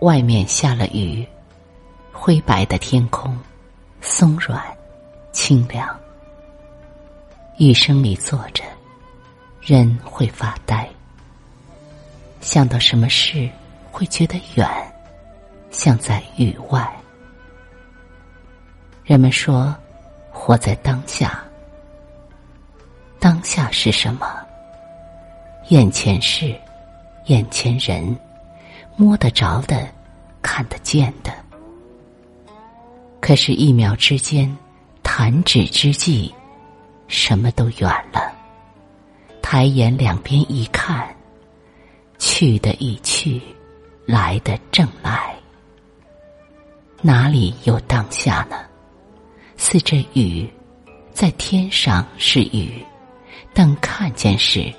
外面下了雨，灰白的天空，松软，清凉。雨声里坐着，人会发呆。想到什么事，会觉得远，像在雨外。人们说，活在当下。当下是什么？眼前事，眼前人。摸得着的，看得见的，可是，一秒之间，弹指之际，什么都远了。抬眼两边一看，去的已去，来的正来，哪里有当下呢？似这雨，在天上是雨，但看见时，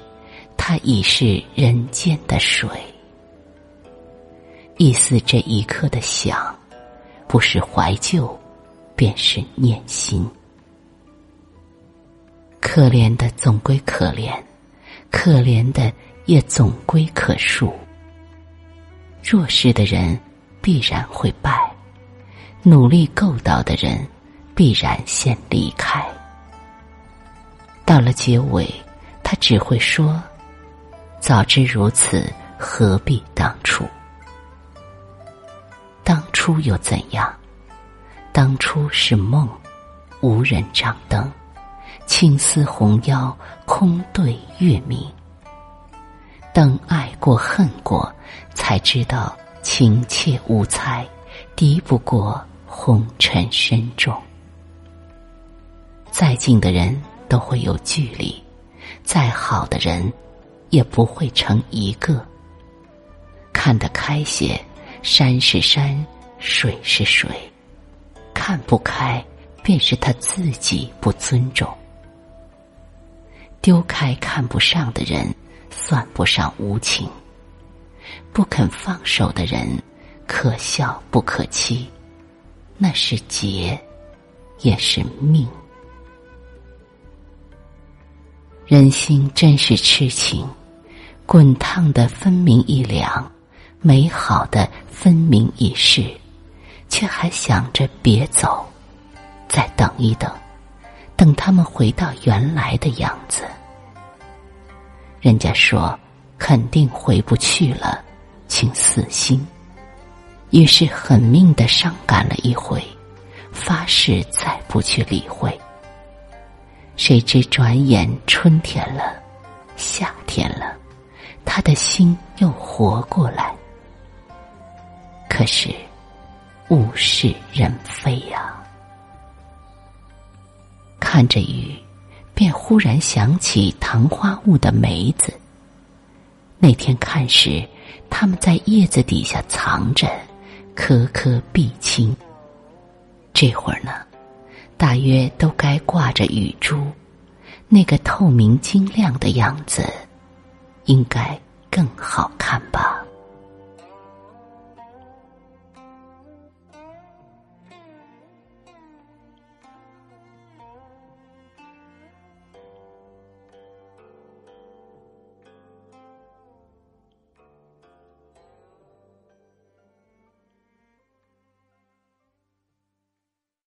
它已是人间的水。意思这一刻的想，不是怀旧，便是念心。可怜的总归可怜，可怜的也总归可恕。弱势的人必然会败，努力够到的人必然先离开。到了结尾，他只会说：“早知如此，何必当初。”又怎样？当初是梦，无人掌灯，青丝红腰，空对月明。等爱过恨过，才知道情切无猜，敌不过红尘深重。再近的人都会有距离，再好的人也不会成一个。看得开些。山是山，水是水，看不开，便是他自己不尊重。丢开看不上的人，算不上无情；不肯放手的人，可笑不可欺。那是劫，也是命。人心真是痴情，滚烫的分明一凉。美好的分明已逝，却还想着别走，再等一等，等他们回到原来的样子。人家说肯定回不去了，请死心。于是狠命的伤感了一回，发誓再不去理会。谁知转眼春天了，夏天了，他的心又活过来。可是，物是人非呀。看着雨，便忽然想起昙花坞的梅子。那天看时，他们在叶子底下藏着，颗颗碧青。这会儿呢，大约都该挂着雨珠，那个透明晶亮的样子，应该更好看吧。